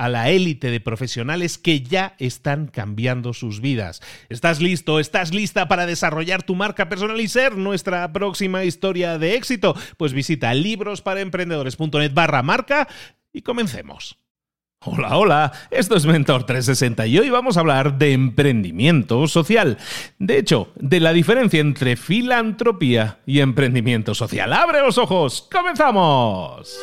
a la élite de profesionales que ya están cambiando sus vidas. ¿Estás listo? ¿Estás lista para desarrollar tu marca personal y ser nuestra próxima historia de éxito? Pues visita librosparaemprendedores.net barra marca y comencemos. Hola, hola, esto es Mentor 360 y hoy vamos a hablar de emprendimiento social. De hecho, de la diferencia entre filantropía y emprendimiento social. ¡Abre los ojos! ¡Comenzamos!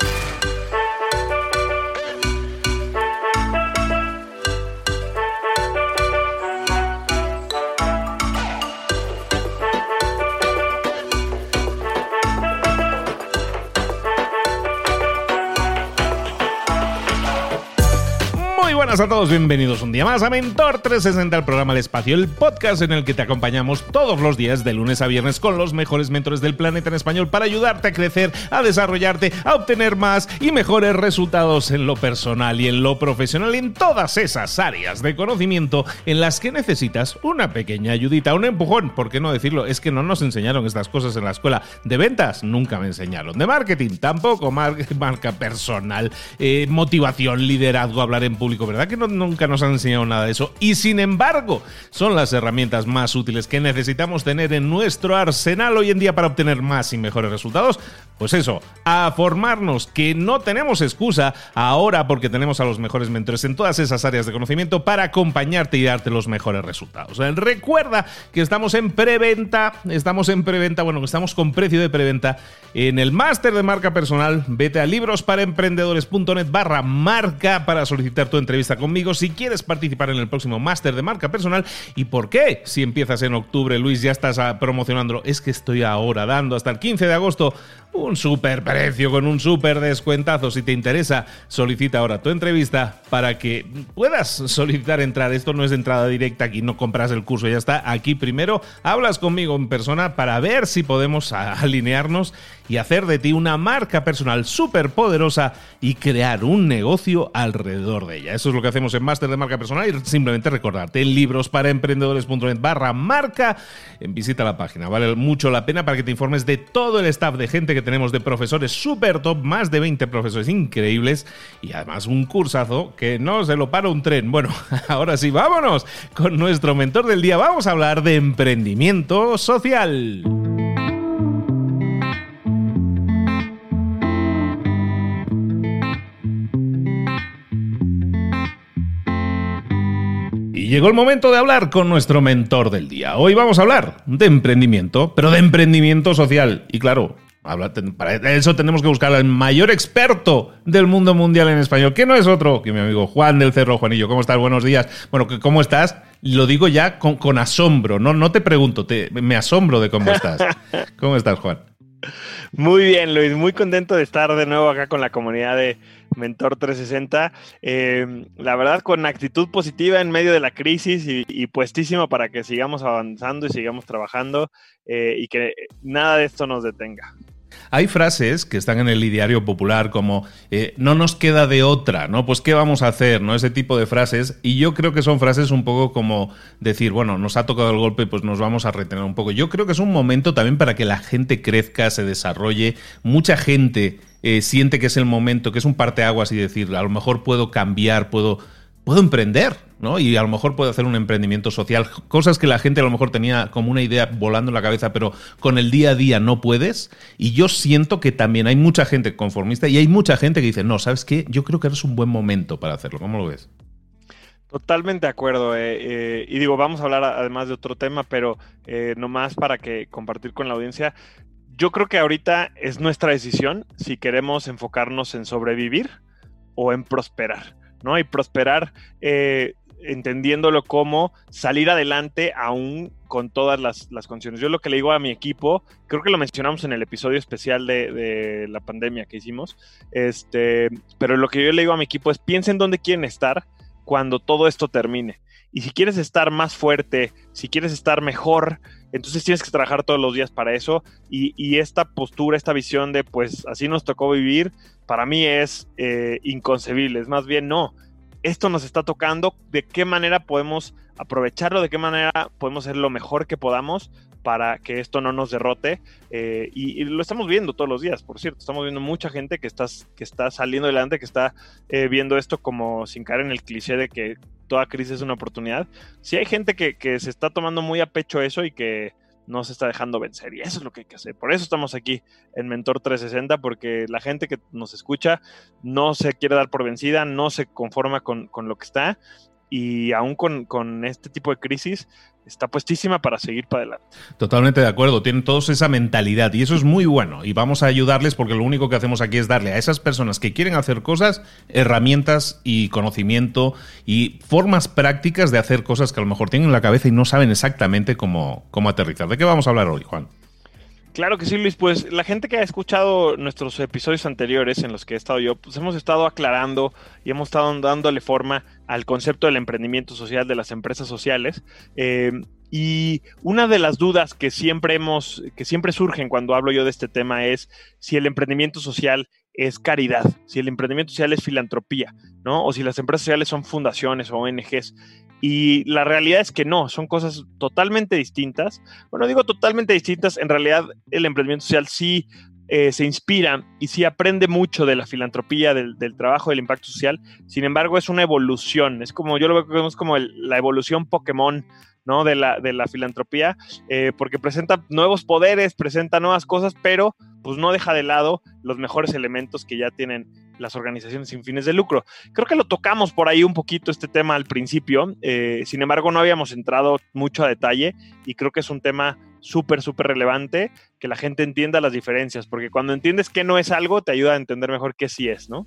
Buenas a todos, bienvenidos un día más a Mentor 360, el programa El Espacio, el podcast en el que te acompañamos todos los días de lunes a viernes con los mejores mentores del planeta en español para ayudarte a crecer, a desarrollarte, a obtener más y mejores resultados en lo personal y en lo profesional, en todas esas áreas de conocimiento en las que necesitas una pequeña ayudita, un empujón, ¿por qué no decirlo? Es que no nos enseñaron estas cosas en la escuela. De ventas, nunca me enseñaron. De marketing, tampoco. marca personal, eh, motivación, liderazgo, hablar en público ¿verdad que nunca nos han enseñado nada de eso? Y sin embargo, son las herramientas más útiles que necesitamos tener en nuestro arsenal hoy en día para obtener más y mejores resultados. Pues eso, a formarnos, que no tenemos excusa ahora porque tenemos a los mejores mentores en todas esas áreas de conocimiento para acompañarte y darte los mejores resultados. Recuerda que estamos en preventa, estamos en preventa, bueno, que estamos con precio de preventa en el máster de marca personal. Vete a librosparaemprendedores.net barra marca para solicitar tu entrevista vista conmigo si quieres participar en el próximo máster de marca personal. ¿Y por qué? Si empiezas en octubre, Luis, ya estás ah, promocionándolo. Es que estoy ahora dando hasta el 15 de agosto un super precio con un super descuentazo. Si te interesa, solicita ahora tu entrevista para que puedas solicitar entrar. Esto no es entrada directa, aquí no compras el curso, ya está. Aquí primero hablas conmigo en persona para ver si podemos alinearnos y hacer de ti una marca personal súper poderosa y crear un negocio alrededor de ella. Eso es lo que hacemos en Máster de Marca Personal y simplemente recordarte en libros para emprendedores.net barra marca. Visita la página, vale mucho la pena para que te informes de todo el staff de gente que tenemos de profesores super top, más de 20 profesores increíbles y además un cursazo que no se lo para un tren. Bueno, ahora sí, vámonos con nuestro mentor del día. Vamos a hablar de emprendimiento social. Y llegó el momento de hablar con nuestro mentor del día. Hoy vamos a hablar de emprendimiento, pero de emprendimiento social. Y claro, para eso tenemos que buscar al mayor experto del mundo mundial en español, que no es otro que mi amigo Juan del Cerro. Juanillo, ¿cómo estás? Buenos días. Bueno, ¿cómo estás? Lo digo ya con, asombro, no, no te pregunto, te, me asombro de cómo estás. ¿Cómo estás, Juan? Muy bien, Luis, muy contento de estar de nuevo acá con la comunidad de Mentor 360. Em, la verdad, con actitud positiva en medio de la crisis y, puestísimo para que sigamos avanzando y sigamos trabajando eh, y que nada de esto nos detenga. Hay frases que están en el ideario popular como eh, no nos queda de otra, ¿no? Pues qué vamos a hacer, ¿no? Ese tipo de frases. Y yo creo que son frases un poco como decir, bueno, nos ha tocado el golpe, pues nos vamos a retener un poco. Yo creo que es un momento también para que la gente crezca, se desarrolle. Mucha gente eh, siente que es el momento, que es un parteaguas y decir, a lo mejor puedo cambiar, puedo puedo emprender, ¿no? Y a lo mejor puedo hacer un emprendimiento social, cosas que la gente a lo mejor tenía como una idea volando en la cabeza, pero con el día a día no puedes. Y yo siento que también hay mucha gente conformista y hay mucha gente que dice, no, ¿sabes qué? Yo creo que es un buen momento para hacerlo. ¿Cómo lo ves? Totalmente de acuerdo. Eh, eh, y digo, vamos a hablar además de otro tema, pero eh, nomás para que compartir con la audiencia. Yo creo que ahorita es nuestra decisión si queremos enfocarnos en sobrevivir o en prosperar. ¿no? Y prosperar eh, entendiéndolo como salir adelante aún con todas las, condiciones. Yo lo que le digo a mi equipo, creo que lo mencionamos en el episodio especial de, la pandemia que hicimos, este, pero lo que yo le digo a mi equipo es piensen dónde quieren estar cuando todo esto termine. Y si quieres estar más fuerte, si quieres estar mejor, entonces tienes que trabajar todos los días para eso. Y, esta postura, esta visión de pues así nos tocó vivir, para mí es eh, inconcebible. Es más bien, no, esto nos está tocando, de qué manera podemos aprovecharlo, de qué manera podemos hacer lo mejor que podamos para que esto no nos derrote. Eh, y, lo estamos viendo todos los días, por cierto. Estamos viendo mucha gente que está, que está saliendo adelante, que está eh, viendo esto como sin caer en el cliché de que toda crisis es una oportunidad. Sí hay gente que, que se está tomando muy a pecho eso y que no se está dejando vencer. Y eso es lo que hay que hacer. Por eso estamos aquí en Mentor 360, porque la gente que nos escucha no se quiere dar por vencida, no se conforma con, con lo que está. Y aún con, con, este tipo de crisis, está puestísima para seguir para adelante. Totalmente de acuerdo, tienen todos esa mentalidad y eso es muy bueno y vamos a ayudarles porque lo único que hacemos aquí es darle a esas personas que quieren hacer cosas herramientas y conocimiento y formas prácticas de hacer cosas que a lo mejor tienen en la cabeza y no saben exactamente cómo, cómo aterrizar. ¿De qué vamos a hablar hoy, Juan? Claro que sí, Luis. Pues la gente que ha escuchado nuestros episodios anteriores en los que he estado yo, pues hemos estado aclarando y hemos estado dándole forma al concepto del emprendimiento social de las empresas sociales. Eh, y una de las dudas que siempre hemos, que siempre surgen cuando hablo yo de este tema es si el emprendimiento social es caridad, si el emprendimiento social es filantropía, ¿no? O si las empresas sociales son fundaciones o ONGs. Y la realidad es que no, son cosas totalmente distintas. Bueno, digo totalmente distintas, en realidad el emprendimiento social sí eh, se inspira y sí aprende mucho de la filantropía, del, trabajo, del impacto social. Sin embargo, es una evolución, es como, yo lo veo como la evolución Pokémon ¿no? De la, de la filantropía, eh, porque presenta nuevos poderes, presenta nuevas cosas, pero pues no deja de lado los mejores elementos que ya tienen las organizaciones sin fines de lucro. Creo que lo tocamos por ahí un poquito este tema al principio, eh, sin embargo no habíamos entrado mucho a detalle y creo que es un tema súper, súper relevante que la gente entienda las diferencias, porque cuando entiendes que no es algo, te ayuda a entender mejor qué sí es, ¿no?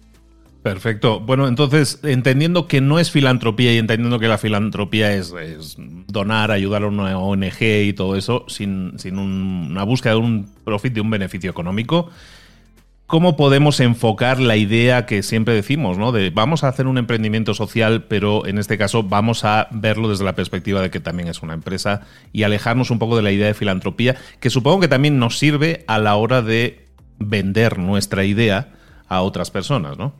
Perfecto. Bueno, entonces, entendiendo que no es filantropía y entendiendo que la filantropía es, donar, ayudar a una ONG y todo eso, sin, una búsqueda de un profit, de un beneficio económico, ¿cómo podemos enfocar la idea que siempre decimos, ¿no? De vamos a hacer un emprendimiento social, pero en este caso vamos a verlo desde la perspectiva de que también es una empresa y alejarnos un poco de la idea de filantropía, que supongo que también nos sirve a la hora de vender nuestra idea a otras personas, ¿no?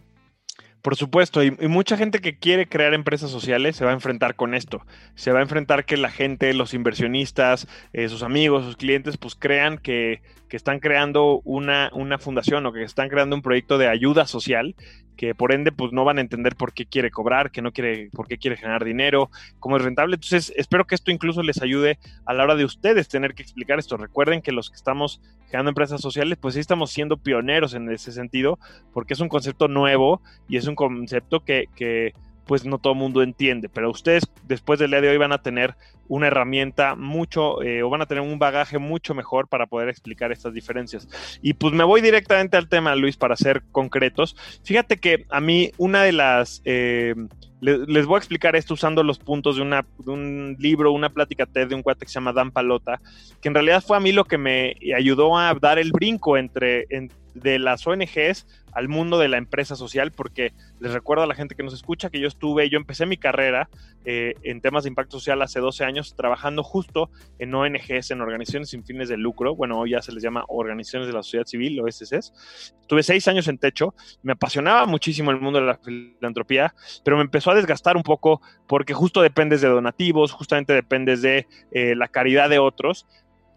Por supuesto, y, mucha gente que quiere crear empresas sociales se va a enfrentar con esto. Se va a enfrentar que la gente, los inversionistas, eh, sus amigos, sus clientes, pues crean que que están creando una, una fundación o que están creando un proyecto de ayuda social que por ende pues no van a entender por qué quiere cobrar, que no quiere, por qué quiere generar dinero, cómo es rentable. Entonces, espero que esto incluso les ayude a la hora de ustedes tener que explicar esto. Recuerden que los que estamos generando empresas sociales, pues sí estamos siendo pioneros en ese sentido, porque es un concepto nuevo y es un concepto que, que pues no todo el mundo entiende. Pero ustedes después del día de hoy van a tener una herramienta mucho, eh, o van a tener un bagaje mucho mejor para poder explicar estas diferencias. Y pues me voy directamente al tema, Luis, para ser concretos. Fíjate que a mí una de las... Eh, les, voy a explicar esto usando los puntos de, una, de un libro, una plática TED de un cuate que se llama Dan Palota, que en realidad fue a mí lo que me ayudó a dar el brinco entre, de las ONGs al mundo de la empresa social, porque les recuerdo a la gente que nos escucha que yo estuve, yo empecé mi carrera eh, en temas de impacto social hace 12 años trabajando justo en ONGs, en organizaciones sin fines de lucro, bueno, hoy ya se les llama organizaciones de la sociedad civil, OSCs. Tuve seis años en techo, me apasionaba muchísimo el mundo de la filantropía, pero me empezó a desgastar un poco porque justo dependes de donativos, justamente dependes de eh, la caridad de otros,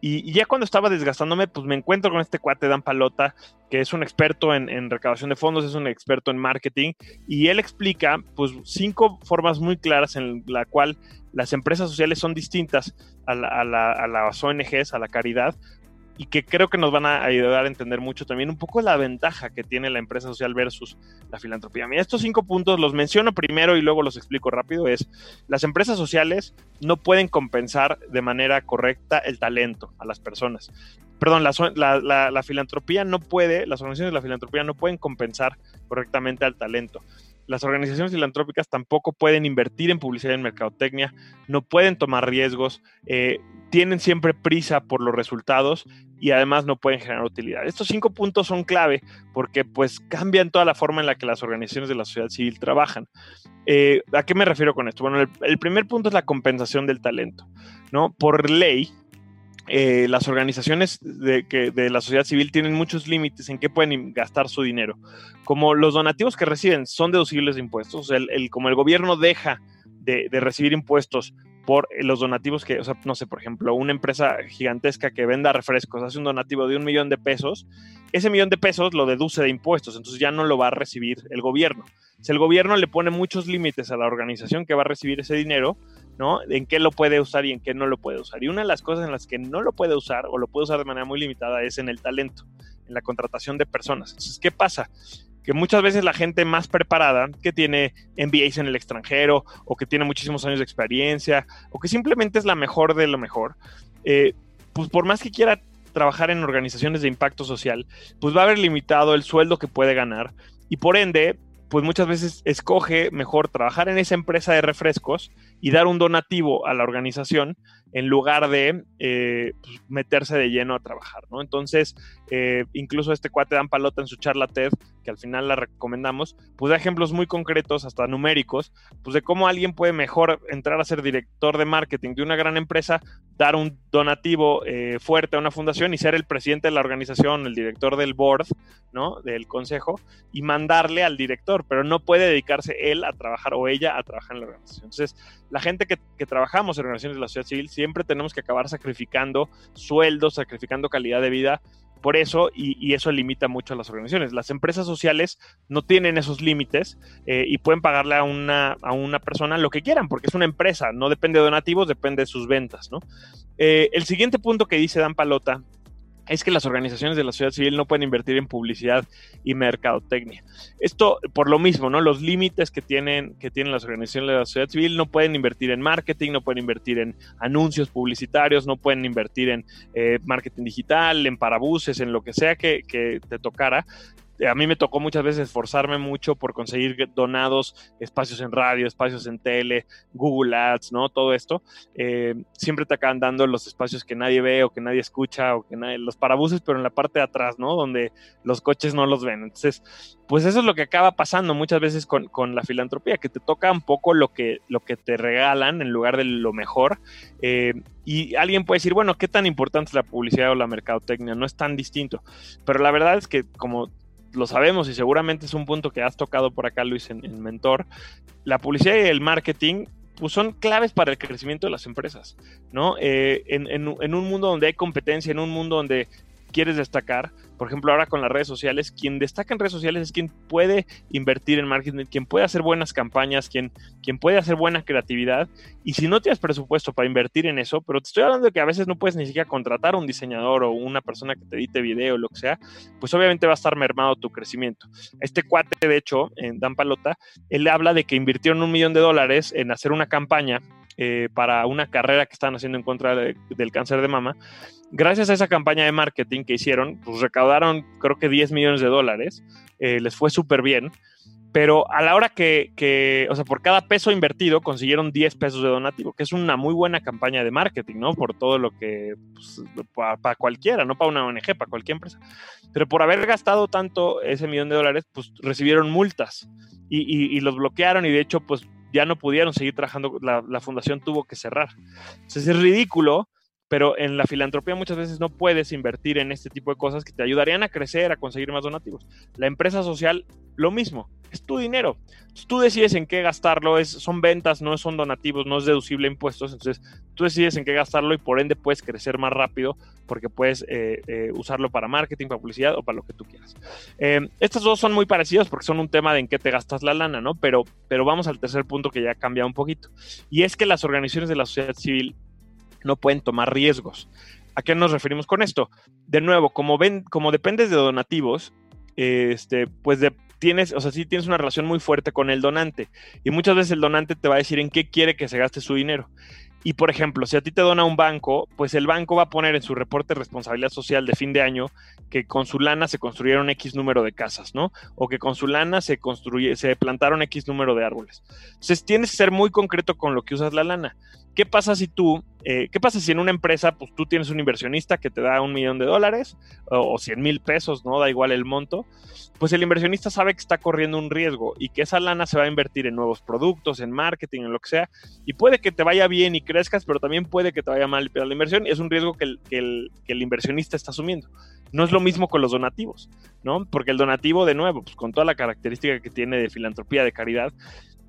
y, ya cuando estaba desgastándome, pues me encuentro con este cuate Dan Palota, que es un experto en, recaudación de fondos, es un experto en marketing, y él explica pues cinco formas muy claras en la cual las empresas sociales son distintas a, a las ONGs, a la caridad, y que creo que nos van a ayudar a entender mucho también un poco la ventaja que tiene la empresa social versus la filantropía. Mira, estos cinco puntos los menciono primero y luego los explico rápido. Es, las empresas sociales no pueden compensar de manera correcta el talento a las personas. Perdón, la, la filantropía no puede, las organizaciones de la filantropía no pueden compensar correctamente al talento las organizaciones filantrópicas tampoco pueden invertir en publicidad en mercadotecnia, no pueden tomar riesgos, eh, tienen siempre prisa por los resultados y además no pueden generar utilidad. Estos cinco puntos son clave porque pues cambian toda la forma en la que las organizaciones de la sociedad civil trabajan. Eh, ¿A qué me refiero con esto? Bueno, el, el primer punto es la compensación del talento. ¿no? Por ley, eh, las organizaciones de, que, de la sociedad civil tienen muchos límites en qué pueden gastar su dinero. Como los donativos que reciben son deducibles de impuestos, el, como el gobierno deja de, recibir impuestos por los donativos que, o sea, no sé, por ejemplo, una empresa gigantesca que venda refrescos hace un donativo de un millón de pesos, ese millón de pesos lo deduce de impuestos, entonces ya no lo va a recibir el gobierno. Si el gobierno le pone muchos límites a la organización que va a recibir ese dinero, ¿no? En qué lo puede usar y en qué no lo puede usar. Y una de las cosas en las que no lo puede usar o lo puede usar de manera muy limitada es en el talento, en la contratación de personas. Entonces, ¿qué pasa? Que muchas veces la gente más preparada, que tiene MBAs en el extranjero o que tiene muchísimos años de experiencia o que simplemente es la mejor de lo mejor, eh, pues por más que quiera trabajar en organizaciones de impacto social, pues va a haber limitado el sueldo que puede ganar y por ende pues muchas veces escoge mejor trabajar en esa empresa de refrescos y dar un donativo a la organización en lugar de eh, pues, meterse de lleno a trabajar, ¿no? Entonces, eh, incluso este cuate Dan Palota en su charla TED, que al final la recomendamos, pues da ejemplos muy concretos, hasta numéricos, pues de cómo alguien puede mejor entrar a ser director de marketing de una gran empresa, dar un donativo eh, fuerte a una fundación y ser el presidente de la organización, el director del board, ¿no? Del consejo, y mandarle al director, pero no puede dedicarse él a trabajar o ella a trabajar en la organización. Entonces, la gente que, que trabajamos en organizaciones de la sociedad civil, siempre tenemos que acabar sacrificando sueldos, sacrificando calidad de vida por eso, y, eso limita mucho a las organizaciones. Las empresas sociales no tienen esos límites eh, y pueden pagarle a una, a una persona lo que quieran, porque es una empresa, no depende de donativos, depende de sus ventas. ¿no? Eh, el siguiente punto que dice Dan Palota es que las organizaciones de la sociedad civil no pueden invertir en publicidad y mercadotecnia. Esto por lo mismo, ¿no? Los límites que tienen, que tienen las organizaciones de la sociedad civil no pueden invertir en marketing, no pueden invertir en anuncios publicitarios, no pueden invertir en eh, marketing digital, en parabuses, en lo que sea que, que te tocara, a mí me tocó muchas veces esforzarme mucho por conseguir donados, espacios en radio, espacios en tele, Google Ads, ¿no? Todo esto. Eh, siempre te acaban dando los espacios que nadie ve o que nadie escucha o que nadie, los parabuses, pero en la parte de atrás, ¿no? Donde los coches no los ven. Entonces, pues eso es lo que acaba pasando muchas veces con, la filantropía, que te toca un poco lo que, lo que te regalan en lugar de lo mejor. Eh, y alguien puede decir, bueno, ¿qué tan importante es la publicidad o la mercadotecnia? No es tan distinto. Pero la verdad es que como lo sabemos y seguramente es un punto que has tocado por acá, Luis, en, Mentor, la publicidad y el marketing pues son claves para el crecimiento de las empresas, ¿no? Eh, en, un mundo donde hay competencia, en un mundo donde quieres destacar, por ejemplo, ahora con las redes sociales, quien destaca en redes sociales es quien puede invertir en marketing, quien puede hacer buenas campañas, quien, quien puede hacer buena creatividad. Y si no tienes presupuesto para invertir en eso, pero te estoy hablando de que a veces no puedes ni siquiera contratar a un diseñador o una persona que te edite video lo que sea, pues obviamente va a estar mermado tu crecimiento. Este cuate, de hecho, en Dan Palota, él habla de que invirtieron un millón de dólares en hacer una campaña eh, para una carrera que están haciendo en contra del cáncer de mama. Gracias a esa campaña de marketing que hicieron, pues recaudaron creo que 10 millones de dólares, eh, les fue súper bien, pero a la hora que, o sea, por cada peso invertido consiguieron 10 pesos de donativo, que es una muy buena campaña de marketing, ¿no? Por todo lo que, pues, para cualquiera, no para una ONG, para cualquier empresa. Pero por haber gastado tanto ese millón de dólares, pues recibieron multas y, y los bloquearon y de hecho, pues ya no pudieron seguir trabajando, la, fundación tuvo que cerrar. Entonces es ridículo, pero en la filantropía muchas veces no puedes invertir en este tipo de cosas que te ayudarían a crecer, a conseguir más donativos. La empresa social, lo mismo, es tu dinero. tú decides en qué gastarlo, es, son ventas, no son donativos, no es deducible impuestos, entonces tú decides en qué gastarlo y por ende puedes crecer más rápido porque puedes eh, eh, usarlo para marketing, para publicidad o para lo que tú quieras. Eh, estos dos son muy parecidos porque son un tema de en qué te gastas la lana, ¿no? Pero, pero vamos al tercer punto que ya cambia un poquito. Y es que las organizaciones de la sociedad civil no pueden tomar riesgos. ¿A qué nos referimos con esto? De nuevo, como ven, como dependes de donativos, este, pues tienes, o sea, sí tienes una relación muy fuerte con el donante. Y muchas veces el donante te va a decir en qué quiere que se gaste su dinero. Y por ejemplo, si a ti te dona un banco, pues el banco va a poner en su reporte de responsabilidad social de fin de año que con su lana se construyeron X número de casas, ¿no? O que con su lana se, construye, se plantaron X número de árboles. Entonces tienes que ser muy concreto con lo que usas la lana. ¿Qué pasa si tú, eh, qué pasa si en una empresa, pues tú tienes un inversionista que te da un millón de dólares o, cien 100 mil pesos, ¿no? Da igual el monto. Pues el inversionista sabe que está corriendo un riesgo y que esa lana se va a invertir en nuevos productos, en marketing, en lo que sea. Y puede que te vaya bien y crezcas, pero también puede que te vaya mal. Pero la inversión es un riesgo que el, que el inversionista está asumiendo. No es lo mismo con los donativos, ¿no? Porque el donativo, de nuevo, pues con toda la característica que tiene de filantropía, de caridad,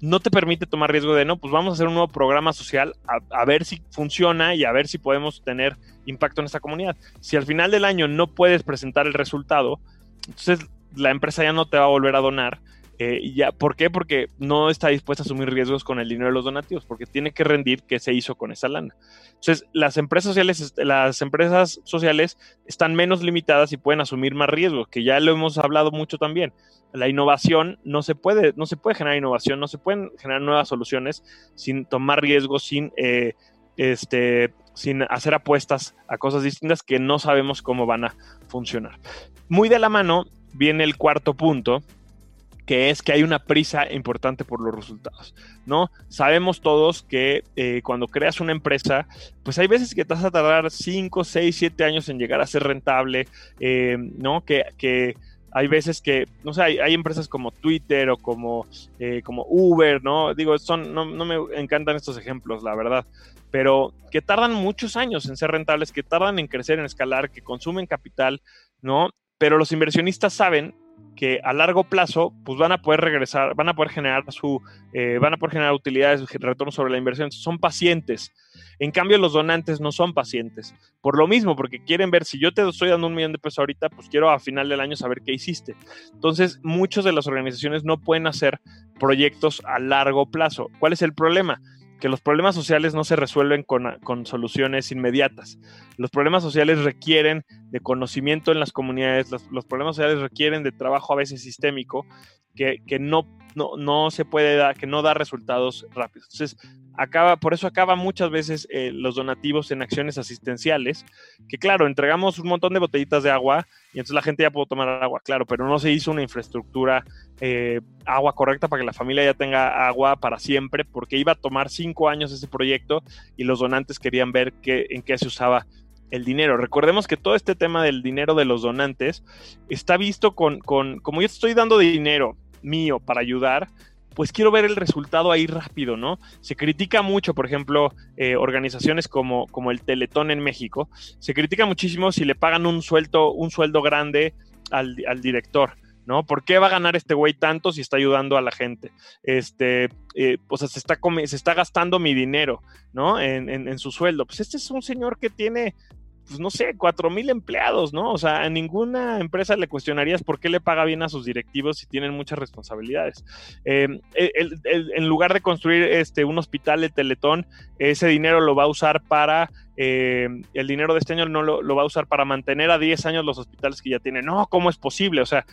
no te permite tomar riesgo de, no, pues vamos a hacer un nuevo programa social a, ver si funciona y a ver si podemos tener impacto en esta comunidad. Si al final del año no puedes presentar el resultado, entonces la empresa ya no te va a volver a donar eh, ya, ¿Por qué? Porque no está dispuesta a asumir riesgos con el dinero de los donativos, porque tiene que rendir qué se hizo con esa lana. Entonces, las empresas sociales, las empresas sociales están menos limitadas y pueden asumir más riesgos, que ya lo hemos hablado mucho también. La innovación no se puede, no se puede generar innovación, no se pueden generar nuevas soluciones sin tomar riesgos, sin eh, este, sin hacer apuestas a cosas distintas que no sabemos cómo van a funcionar. Muy de la mano viene el cuarto punto, que es que hay una prisa importante por los resultados, ¿no? Sabemos todos que eh, cuando creas una empresa, pues hay veces que te vas a tardar 5, 6, 7 años en llegar a ser rentable, eh, ¿no? Que, hay veces que, no sé, hay, empresas como Twitter o como, eh, como Uber, ¿no? Digo, son, no, no me encantan estos ejemplos, la verdad, pero que tardan muchos años en ser rentables, que tardan en crecer, en escalar, que consumen capital, ¿no? Pero los inversionistas saben que a largo plazo pues van a poder regresar, van a poder generar su, eh, van a poder generar utilidades, retorno sobre la inversión, son pacientes. En cambio, los donantes no son pacientes. Por lo mismo, porque quieren ver si yo te estoy dando un millón de pesos ahorita, pues quiero a final del año saber qué hiciste. Entonces, muchas de las organizaciones no pueden hacer proyectos a largo plazo. ¿Cuál es el problema? Que los problemas sociales no se resuelven con, soluciones inmediatas. Los problemas sociales requieren de conocimiento en las comunidades, los, problemas sociales requieren de trabajo a veces sistémico que, no, no, se puede dar, que no da resultados rápidos. Entonces, acaba, por eso acaba muchas veces eh, los donativos en acciones asistenciales, que claro, entregamos un montón de botellitas de agua y entonces la gente ya puede tomar agua, claro, pero no se hizo una infraestructura eh, agua correcta para que la familia ya tenga agua para siempre, porque iba a tomar cinco años ese proyecto y los donantes querían ver qué, en qué se usaba el dinero. Recordemos que todo este tema del dinero de los donantes está visto con, con como yo estoy dando dinero mío para ayudar, pues quiero ver el resultado ahí rápido, ¿no? Se critica mucho, por ejemplo, eh, organizaciones como, como el Teletón en México, se critica muchísimo si le pagan un sueldo, un sueldo grande al, director. ¿no? ¿Por qué va a ganar este güey tanto si está ayudando a la gente? Este, eh, o sea, se está, se está gastando mi dinero, ¿no? En, en, su sueldo. Pues este es un señor que tiene pues no sé, cuatro mil empleados, ¿no? O sea, a ninguna empresa le cuestionarías por qué le paga bien a sus directivos si tienen muchas responsabilidades. Eh, en lugar de construir este, un hospital de Teletón, ese dinero lo va a usar para, eh, el dinero de este año no lo, lo, va a usar para mantener a 10 años los hospitales que ya tienen. No, ¿cómo es posible? O sea,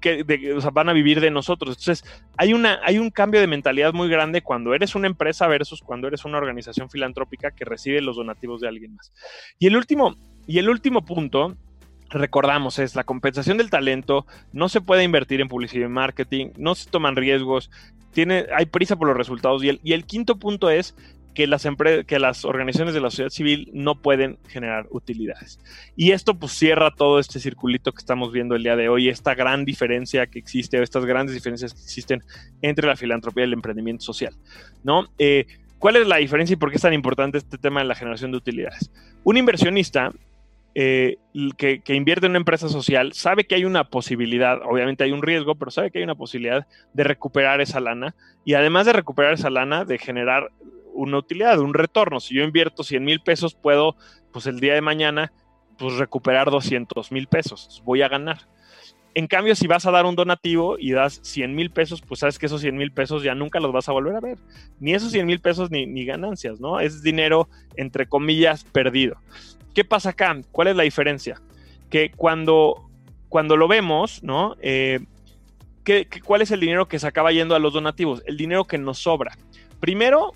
que van a vivir de nosotros. Entonces, hay, una, hay un cambio de mentalidad muy grande cuando eres una empresa versus cuando eres una organización filantrópica que recibe los donativos de alguien más. Y el último, y el último punto recordamos, es la compensación del talento, no se puede invertir en publicidad y marketing, no se toman riesgos, tiene, hay prisa por los resultados. Y el, y el quinto punto es que las, que las organizaciones de la sociedad civil no pueden generar utilidades. Y esto pues cierra todo este circulito que estamos viendo el día de hoy, esta gran diferencia que existe, estas grandes diferencias que existen entre la filantropía y el emprendimiento social, ¿no? Eh, ¿Cuál es la diferencia y por qué es tan importante este tema de la generación de utilidades? Un inversionista eh, que, que, invierte en una empresa social sabe que hay una posibilidad, obviamente hay un riesgo, pero sabe que hay una posibilidad de recuperar esa lana y además de recuperar esa lana, de generar una utilidad, un retorno. Si yo invierto 100 mil pesos, puedo, pues el día de mañana, pues recuperar 200 mil pesos. Voy a ganar. En cambio, si vas a dar un donativo y das 100 mil pesos, pues sabes que esos 100 mil pesos ya nunca los vas a volver a ver. Ni esos 100 mil pesos ni, ganancias, ¿no? Es dinero, entre comillas, perdido. ¿Qué pasa acá? ¿Cuál es la diferencia? Que cuando, cuando lo vemos, ¿no? Eh, ¿qué, cuál es el dinero que se acaba yendo a los donativos? El dinero que nos sobra. Primero,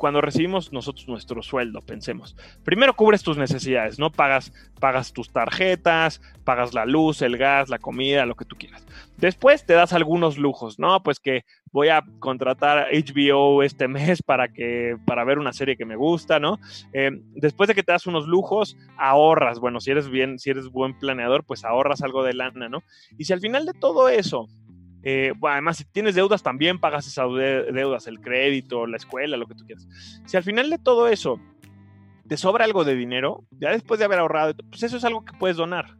cuando recibimos nosotros nuestro sueldo, pensemos. Primero cubres tus necesidades, ¿no? Pagas, pagas tus tarjetas, pagas la luz, el gas, la comida, lo que tú quieras. Después te das algunos lujos, ¿no? Pues que voy a contratar HBO este mes para que para ver una serie que me gusta, ¿no? Eh, después de que te das unos lujos, ahorras. Bueno, si eres bien, si eres buen planeador, pues ahorras algo de lana, ¿no? Y si al final de todo eso eh, además, si tienes deudas, también pagas esas deudas, el crédito, la escuela, lo que tú quieras. Si al final de todo eso te sobra algo de dinero, ya después de haber ahorrado, pues eso es algo que puedes donar,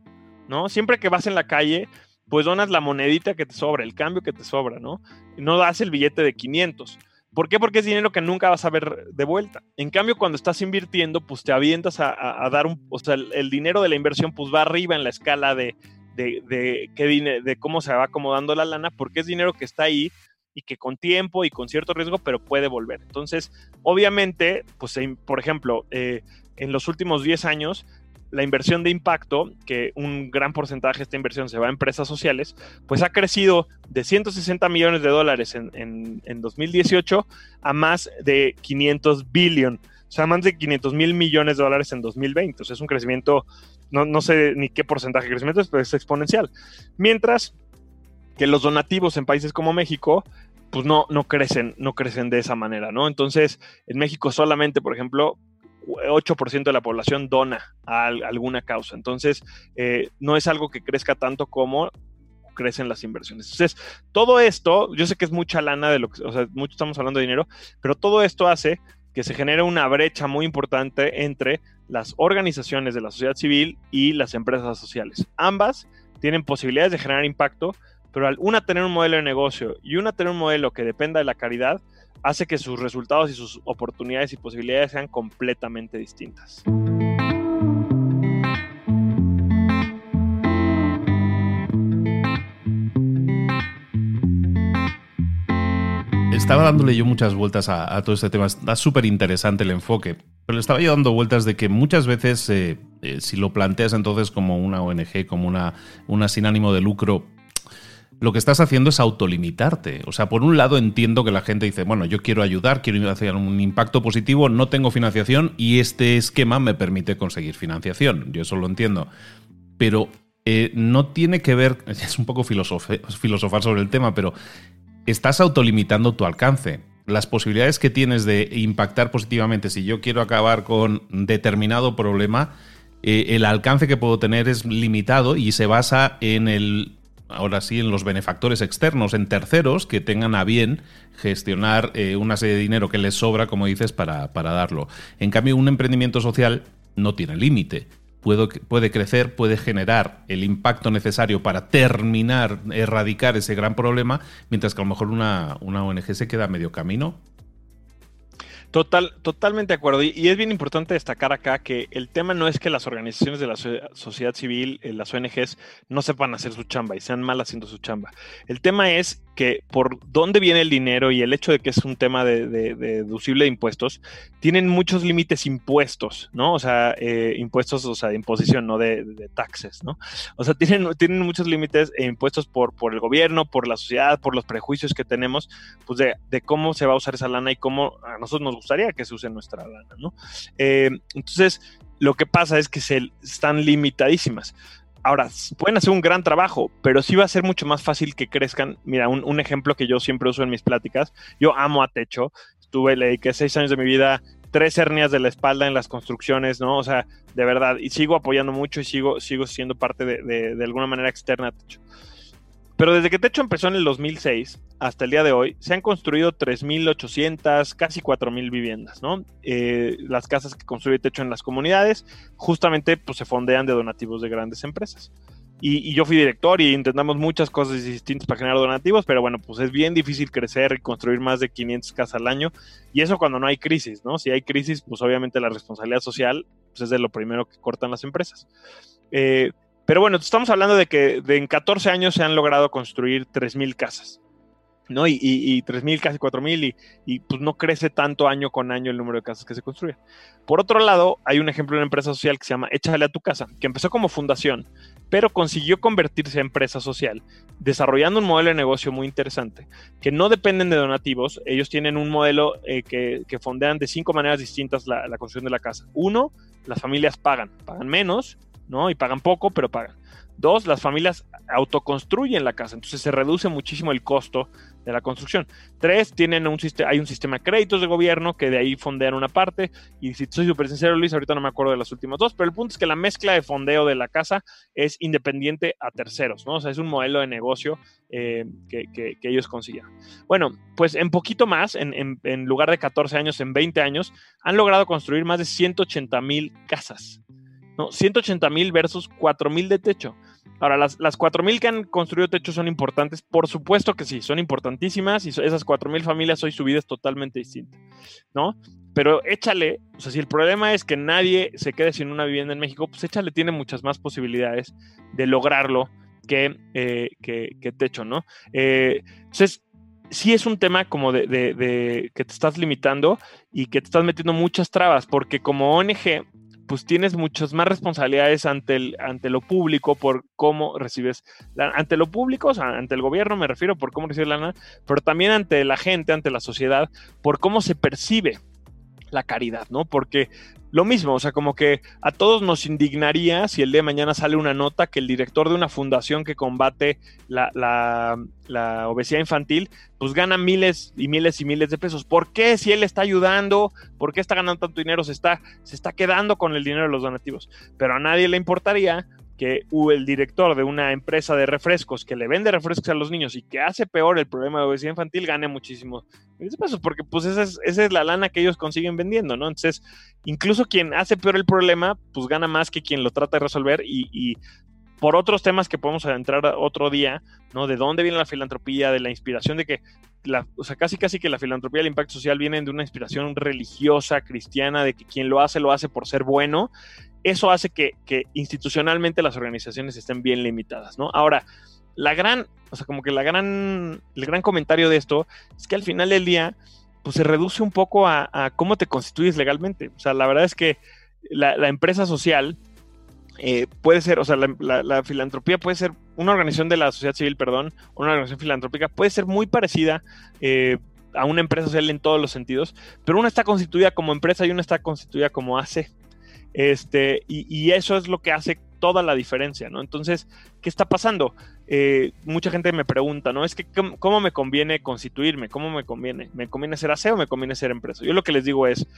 ¿no? Siempre que vas en la calle, pues donas la monedita que te sobra, el cambio que te sobra, ¿no? No das el billete de 500. ¿Por qué? Porque es dinero que nunca vas a ver de vuelta. En cambio, cuando estás invirtiendo, pues te avientas a, dar un, o sea, el, dinero de la inversión, pues va arriba en la escala de, de, qué de cómo se va acomodando la lana, porque es dinero que está ahí y que con tiempo y con cierto riesgo, pero puede volver. Entonces, obviamente, pues, por ejemplo, eh, en los últimos 10 años, la inversión de impacto, que un gran porcentaje de esta inversión se va a empresas sociales, pues ha crecido de 160 millones de dólares en, en 2018 a más de 500 billion, o sea, más de 500 mil millones de dólares en 2020. O sea, es un crecimiento no, sé ni qué porcentaje de crecimiento es, pero es exponencial. Mientras que los donativos en países como México, pues no, no crecen, no crecen de esa manera, ¿no? Entonces, en México solamente, por ejemplo, 8% de la población dona a alguna causa. Entonces, eh, no es algo que crezca tanto como crecen las inversiones. Entonces, todo esto, yo sé que es mucha lana de lo que, o sea, mucho estamos hablando de dinero, pero todo esto hace que se genere una brecha muy importante entre las organizaciones de la sociedad civil y las empresas sociales. Ambas tienen posibilidades de generar impacto, pero al una tener un modelo de negocio y una tener un modelo que dependa de la caridad, hace que sus resultados y sus oportunidades y posibilidades sean completamente distintas. Estaba dándole yo muchas vueltas a, todo este tema. Está súper interesante el enfoque. Pero le estaba yo dando vueltas de que muchas veces, eh, eh, si lo planteas entonces como una ONG, como una, una sin ánimo de lucro, lo que estás haciendo es autolimitarte. O sea, por un lado entiendo que la gente dice, bueno, yo quiero ayudar, quiero hacer un impacto positivo, no tengo financiación y este esquema me permite conseguir financiación. Yo eso lo entiendo. Pero eh, no tiene que ver, es un poco filosofar sobre el tema, pero estás autolimitando tu alcance. Las posibilidades que tienes de impactar positivamente, si yo quiero acabar con determinado problema, eh, el alcance que puedo tener es limitado y se basa en el, ahora sí, en los benefactores externos, en terceros que tengan a bien gestionar eh, una serie de dinero que les sobra, como dices, para, para darlo. En cambio, un emprendimiento social no tiene límite puede crecer, puede generar el impacto necesario para terminar, erradicar ese gran problema, mientras que a lo mejor una, una ONG se queda a medio camino. Total, totalmente de acuerdo. Y, es bien importante destacar acá que el tema no es que las organizaciones de la sociedad civil, eh, las ONGs, no sepan hacer su chamba y sean mal haciendo su chamba. El tema es que por dónde viene el dinero y el hecho de que es un tema de, deducible de impuestos, tienen muchos límites impuestos, ¿no? O sea, eh, impuestos, o sea, de imposición, no de, taxes, ¿no? O sea, tienen, tienen muchos límites e impuestos por, por el gobierno, por la sociedad, por los prejuicios que tenemos, pues de, de cómo se va a usar esa lana y cómo a nosotros nos gustaría que se use nuestra lana, ¿no? Eh, entonces, lo que pasa es que se, están limitadísimas. Ahora, pueden hacer un gran trabajo, pero sí va a ser mucho más fácil que crezcan. Mira, un, ejemplo que yo siempre uso en mis pláticas, yo amo a techo, estuve, le dediqué seis años de mi vida, tres hernias de la espalda en las construcciones, ¿no? O sea, de verdad, y sigo apoyando mucho y sigo, sigo siendo parte de, de alguna manera externa a techo. Pero desde que Techo empezó en el 2006 hasta el día de hoy, se han construido 3.800, casi 4.000 viviendas, ¿no? Eh, las casas que construye Techo en las comunidades justamente pues, se fondean de donativos de grandes empresas. Y, yo fui director y intentamos muchas cosas distintas para generar donativos, pero bueno, pues es bien difícil crecer y construir más de 500 casas al año. Y eso cuando no hay crisis, ¿no? Si hay crisis, pues obviamente la responsabilidad social pues, es de lo primero que cortan las empresas. Eh, pero bueno, estamos hablando de que en 14 años se han logrado construir 3.000 casas, ¿no? Y, y, 3.000, casi 4.000, y, y pues no crece tanto año con año el número de casas que se construyen. Por otro lado, hay un ejemplo de una empresa social que se llama Échale a tu casa, que empezó como fundación, pero consiguió convertirse en empresa social, desarrollando un modelo de negocio muy interesante, que no dependen de donativos, ellos tienen un modelo eh, que, que, fondean de cinco maneras distintas la, la construcción de la casa. Uno, las familias pagan, pagan menos, ¿no? Y pagan poco, pero pagan. Dos, las familias autoconstruyen la casa, entonces se reduce muchísimo el costo de la construcción. Tres, tienen un hay un sistema de créditos de gobierno que de ahí fondean una parte. Y si soy súper sincero, Luis, ahorita no me acuerdo de las últimas dos, pero el punto es que la mezcla de fondeo de la casa es independiente a terceros, ¿no? O sea, es un modelo de negocio eh, que, ellos consiguieron. Bueno, pues en poquito más, en, en lugar de 14 años, en 20 años, han logrado construir más de 180 mil casas. ¿No? 180 mil versus 4 mil de techo. Ahora, las, las 4 mil que han construido techo son importantes, por supuesto que sí, son importantísimas y esas 4 mil familias hoy su vida es totalmente distinta, ¿no? Pero échale, o sea, si el problema es que nadie se quede sin una vivienda en México, pues échale tiene muchas más posibilidades de lograrlo que, eh, que, techo, ¿no? Eh, entonces, sí es un tema como de, que te estás limitando y que te estás metiendo muchas trabas, porque como ONG pues tienes muchas más responsabilidades ante, el, ante lo público por cómo recibes, la, ante lo público, o sea, ante el gobierno me refiero por cómo recibes la lana, pero también ante la gente, ante la sociedad, por cómo se percibe la caridad, ¿no? Porque lo mismo, o sea, como que a todos nos indignaría si el día de mañana sale una nota que el director de una fundación que combate la, la, obesidad infantil, pues gana miles y miles y miles de pesos. ¿Por qué si él está ayudando? ¿Por qué está ganando tanto dinero? Se está, se está quedando con el dinero de los donativos. Pero a nadie le importaría que el director de una empresa de refrescos que le vende refrescos a los niños y que hace peor el problema de obesidad infantil gane muchísimo pesos, porque pues esa es, esa es la lana que ellos consiguen vendiendo, ¿no? Entonces, incluso quien hace peor el problema, pues gana más que quien lo trata de resolver y, por otros temas que podemos entrar otro día, ¿no? De dónde viene la filantropía, de la inspiración de que, la, o sea, casi casi que la filantropía y el impacto social vienen de una inspiración religiosa, cristiana, de que quien lo hace, lo hace por ser bueno eso hace que, institucionalmente las organizaciones estén bien limitadas, ¿no? Ahora, la gran, o sea, como que la gran, el gran comentario de esto es que al final del día, pues se reduce un poco a, cómo te constituyes legalmente. O sea, la verdad es que la, empresa social eh, puede ser, o sea, la, filantropía puede ser una organización de la sociedad civil, perdón, una organización filantrópica, puede ser muy parecida eh, a una empresa social en todos los sentidos, pero una está constituida como empresa y una está constituida como AC. Este, y, eso es lo que hace toda la diferencia, ¿no? Entonces, ¿qué está pasando? Eh, mucha gente me pregunta, ¿no? Es que, ¿cómo me conviene constituirme? ¿Cómo me conviene? ¿Me conviene ser AC o me conviene ser empresa? Yo lo que les digo es,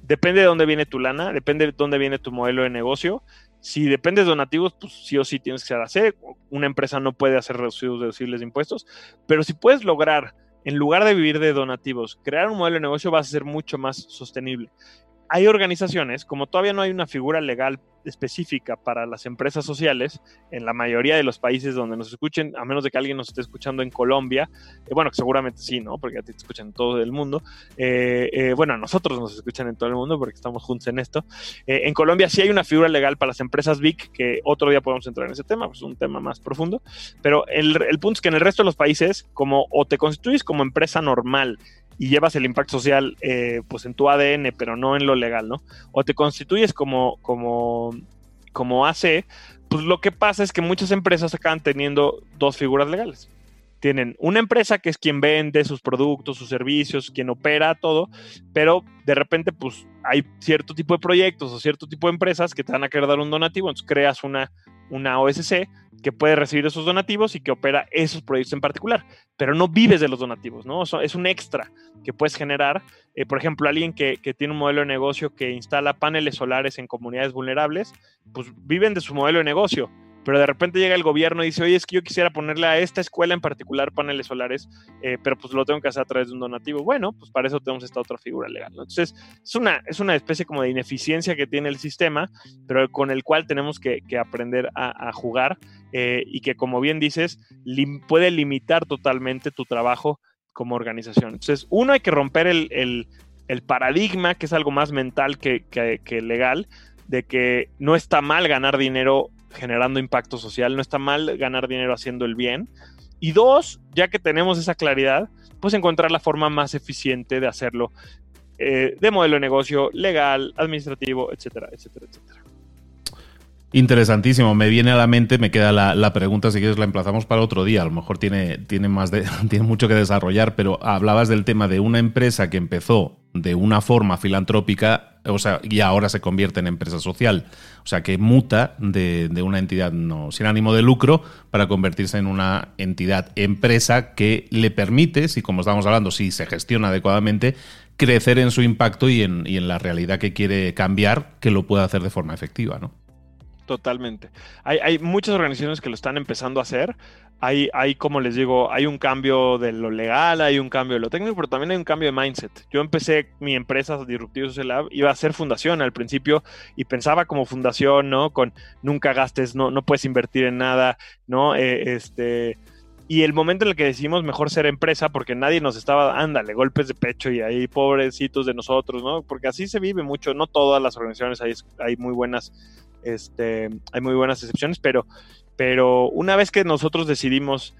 depende de dónde viene tu lana, depende de dónde viene tu modelo de negocio. Si depende de donativos, pues sí o sí tienes que ser AC. Una empresa no puede hacer reducidos deducibles de impuestos, pero si puedes lograr en lugar de vivir de donativos, crear un modelo de negocio va a ser mucho más sostenible hay organizaciones, como todavía no hay una figura legal específica para las empresas sociales, en la mayoría de los países donde nos escuchen, a menos de que alguien nos esté escuchando en Colombia, eh, bueno, seguramente sí, ¿no? Porque a ti te escuchan en todo el mundo. Eh, eh, bueno, a nosotros nos escuchan en todo el mundo porque estamos juntos en esto. en Colombia sí hay una figura legal para las empresas BIC, que otro día podemos entrar en ese tema, pues es un tema más profundo, pero el, el punto es que en el resto de los países, como o te constituyes como empresa normal, y llevas el impacto social eh, pues en tu ADN, pero no en lo legal, ¿no? O te constituyes como, como, como AC, pues lo que pasa es que muchas empresas acaban teniendo dos figuras legales. Tienen una empresa que es quien vende sus productos, sus servicios, quien opera todo, pero de repente pues hay cierto tipo de proyectos o cierto tipo de empresas que te van a querer dar un donativo, entonces creas una, una OSC que puede recibir esos donativos y que opera esos proyectos en particular, pero no vives de los donativos, ¿no? es un extra que puedes generar. Eh, por ejemplo, alguien que, que, tiene un modelo de negocio que instala paneles solares en comunidades vulnerables, pues viven de su modelo de negocio, pero de repente llega el gobierno y dice, oye, es que yo quisiera ponerle a esta escuela en particular paneles solares, eh, pero pues lo tengo que hacer a través de un donativo. Bueno, pues para eso tenemos esta otra figura legal. Entonces, es una, es una especie como de ineficiencia que tiene el sistema, pero con el cual tenemos que, aprender a, jugar eh, y que, como bien dices, puede limitar totalmente tu trabajo como organización. Entonces, uno, hay que romper el, paradigma, que es algo más mental que legal, de que no está mal ganar dinero generando impacto social, no está mal ganar dinero haciendo el bien. Y dos, ya que tenemos esa claridad, pues encontrar la forma más eficiente de hacerlo eh, de modelo de negocio, legal, administrativo, etcétera, etcétera, etcétera. Interesantísimo. Me viene a la mente, me queda la, pregunta, si quieres la emplazamos para otro día. A lo mejor tiene, tiene, más tiene mucho que desarrollar, pero hablabas del tema de una empresa que empezó de una forma filantrópica, o sea, y ahora se convierte en empresa social. O sea, que muta de, de una entidad no, sin ánimo de lucro para convertirse en una entidad empresa que le permite, si como estamos hablando, si se gestiona adecuadamente, crecer en su impacto y en, y en la realidad que quiere cambiar, que lo pueda hacer de forma efectiva, ¿no? Totalmente. Hay, hay, muchas organizaciones que lo están empezando a hacer. Hay, hay, como les digo, hay un cambio de lo legal, hay un cambio de lo técnico, pero también hay un cambio de mindset. Yo empecé mi empresa Disruptivo Social Lab, iba a ser fundación al principio y pensaba como fundación, ¿no? Con nunca gastes, no, no puedes invertir en nada, ¿no? Eh, este, y el momento en el que decidimos mejor ser empresa, porque nadie nos estaba, ándale, golpes de pecho y ahí pobrecitos de nosotros, ¿no? Porque así se vive mucho, no todas las organizaciones hay, hay muy buenas este, hay muy buenas excepciones, pero, pero una vez que nosotros decidimos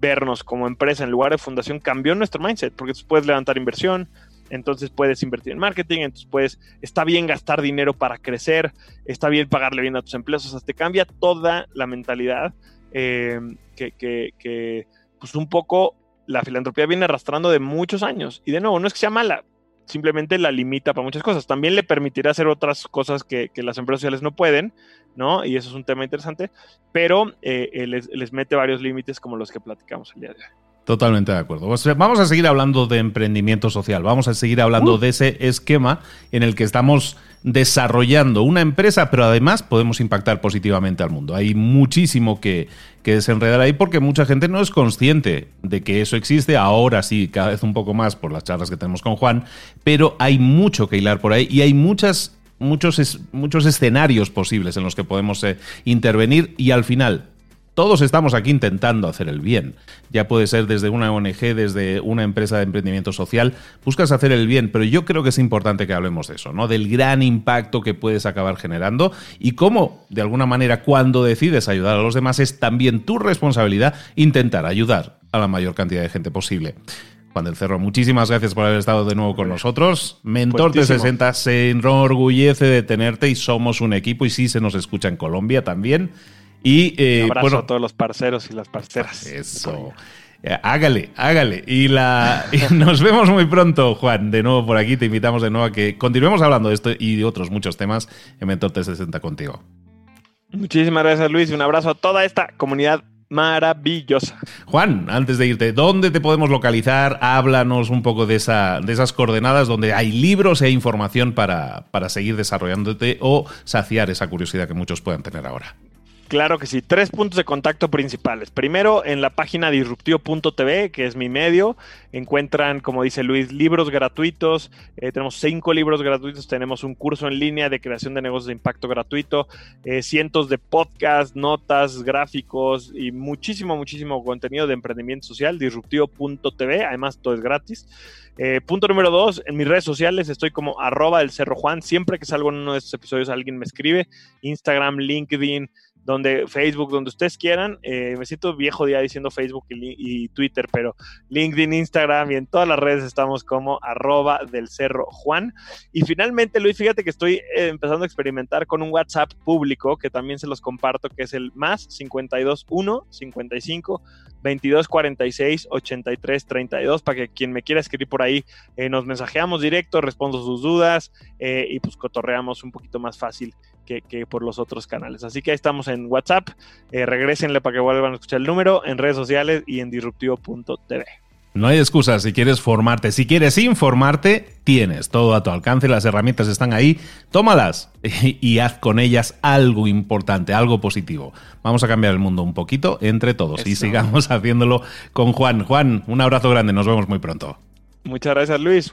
vernos como empresa en lugar de fundación, cambió nuestro mindset, porque tú puedes levantar inversión, entonces puedes invertir en marketing, entonces puedes, está bien gastar dinero para crecer, está bien pagarle bien a tus empleados, o sea, te cambia toda la mentalidad eh, que, que, que, pues un poco la filantropía viene arrastrando de muchos años. Y de nuevo, no es que sea mala, simplemente la limita para muchas cosas. También le permitirá hacer otras cosas que, las empresas sociales no pueden, ¿no? Y eso es un tema interesante, pero eh, eh, les, mete varios límites como los que platicamos el día de hoy. Totalmente de acuerdo. vamos a seguir hablando de emprendimiento social, vamos a seguir hablando uh. de ese esquema en el que estamos desarrollando una empresa, pero además podemos impactar positivamente al mundo. Hay muchísimo que, que desenredar ahí porque mucha gente no es consciente de que eso existe. Ahora sí, cada vez un poco más por las charlas que tenemos con Juan, pero hay mucho que hilar por ahí y hay muchas muchos, muchos escenarios posibles en los que podemos eh, intervenir y al final todos estamos aquí intentando hacer el bien. Ya puede ser desde una ONG, desde una empresa de emprendimiento social, buscas hacer el bien, pero yo creo que es importante que hablemos de eso, ¿no? Del gran impacto que puedes acabar generando y cómo, de alguna manera, cuando decides ayudar a los demás, es también tu responsabilidad intentar ayudar a la mayor cantidad de gente posible. Juan del Cerro, muchísimas gracias por haber estado de nuevo con nosotros. Mentor de 60 se enorgullece de tenerte y somos un equipo y sí se nos escucha en Colombia también. Y, eh, Un abrazo a todos los parceros y las parceras. Eso. Eh, hágale, hágale. Y, la, nos vemos muy pronto, Juan, de nuevo por aquí. Te invitamos de nuevo a que continuemos hablando de esto y de otros muchos temas en Mentor 360 contigo. Muchísimas gracias, Luis. Y un abrazo a toda esta comunidad maravillosa. Juan, antes de irte, ¿dónde te podemos localizar? Háblanos un poco de, esa, de esas coordenadas donde hay libros e información para, para seguir desarrollándote o saciar esa curiosidad que muchos puedan tener ahora. Claro que sí, tres puntos de contacto principales. Primero, en la página disruptivo.tv, que es mi medio, encuentran, como dice Luis, libros gratuitos. Eh, tenemos cinco libros gratuitos, tenemos un curso en línea de creación de negocios de impacto gratuito, eh, cientos de podcasts, notas, gráficos y muchísimo, muchísimo contenido de emprendimiento social, disruptivo.tv. Además, todo es gratis. Eh, punto número dos, en mis redes sociales estoy como arroba del Cerro Juan. Siempre que salgo en uno de estos episodios alguien me escribe. Instagram, LinkedIn, donde Facebook, donde ustedes quieran. Eh, me siento viejo día diciendo Facebook y, Twitter, pero LinkedIn, Instagram y en todas las redes estamos como arroba del Cerro Juan. Y finalmente, Luis, fíjate que estoy eh, empezando a experimentar con un WhatsApp público que también se los comparto, que es el más 521 55 22 46 83 32 para que quien me quiera escribir por ahí eh, nos mensajeamos directo, respondo sus dudas y pues cotorreamos un poquito más fácil que, por los otros canales. Así que ahí estamos en WhatsApp. Eh, regrésenle para que vuelvan a escuchar el número en redes sociales y en disruptivo.tv. No hay excusa si quieres formarte, si quieres informarte, tienes todo a tu alcance, las herramientas están ahí, tómalas y, haz con ellas algo importante, algo positivo. Vamos a cambiar el mundo un poquito entre todos y sigamos haciéndolo con Juan. Juan, un abrazo grande, nos vemos muy pronto. Muchas gracias Luis.